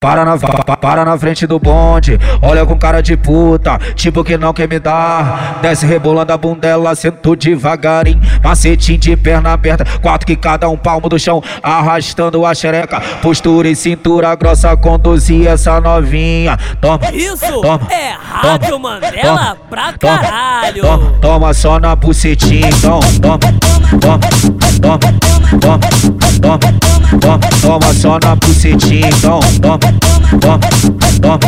Para na, pa, para na frente do bonde, olha com cara de puta, tipo que não quer me dar. Desce rebolando a bundela, sento devagarinho, macetinho de perna aberta, quatro que cada um palmo do chão, arrastando a xereca, postura e cintura grossa, conduzir essa novinha. Toma, Isso toma, é Rádio toma, Mandela toma, pra toma, caralho. Toma, toma só na bucetinha, então, toma, toma, toma, toma, toma, toma, toma só na bucetinha, então, toma, toma, toma,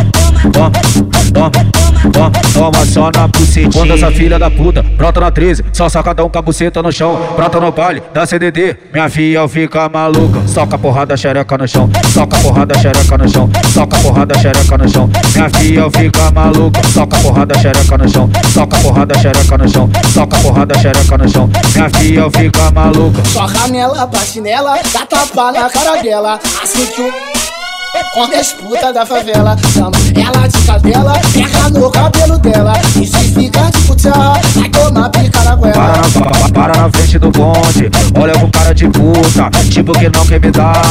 toma, toma, toma, toma só na bucetinha. Quando essa filha da puta brota na 13, só sacadão com a buceta no chão, brota no baile da CDD, minha filha fica maluca, soca a porrada xereca no chão, soca a porrada xereca no chão, soca porrada xereca no chão, minha filha fica maluca, soca a porrada xereca no chão, soca a porrada xereca no chão, soca porrada xereca no chão, minha filha fica maluca. Soca nela, bate nela, dá tapa na cara dela. Assim que o. Quando as putas da favela chama ela de cadela, pega no cabelo dela. E se fica de puta, vai tomar pica na goela. Para na, pa- para na frente do bonde, cara de puta, tipo que não quer me dar.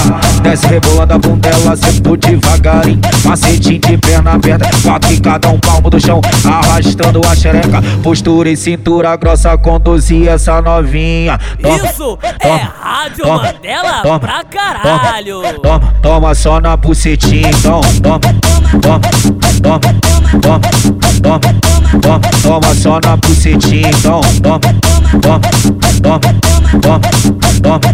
Desce rebolando a bundela, sento devagarinho, macetinho de perna aberta, quatro em cada um palmo do chão, arrastando a xereca, postura e cintura grossa, conduzir essa novinha. Toma, Isso é toma, Rádio toma, Mandela toma, pra caralho. Toma, toma só na bucetinha, então, toma, toma, toma, toma, só na bucetinha, então, toma, toma, toma, toma, toma, toma,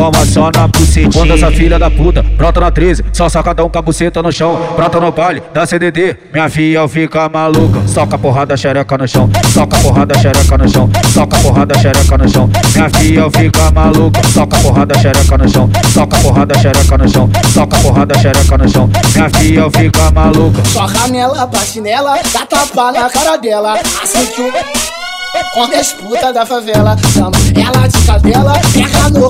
toma só na bucetinha. Quando essa filha da puta? Brota na 13, só sacadão com a buceta no chão, brota no baile da CDD, minha filha fica maluca, soca a porrada xereca no chão, soca a porrada xereca no chão, soca a porrada xereca no chão, minha filha fica maluca, soca a porrada xereca no chão, soca porrada xereca no chão, soca a porrada xereca no chão, minha filha fica maluca. Soca nela, bate nela, dá tapa na cara dela. Assim que o. Quando as putas da favela. Chama ela de cadela, pega no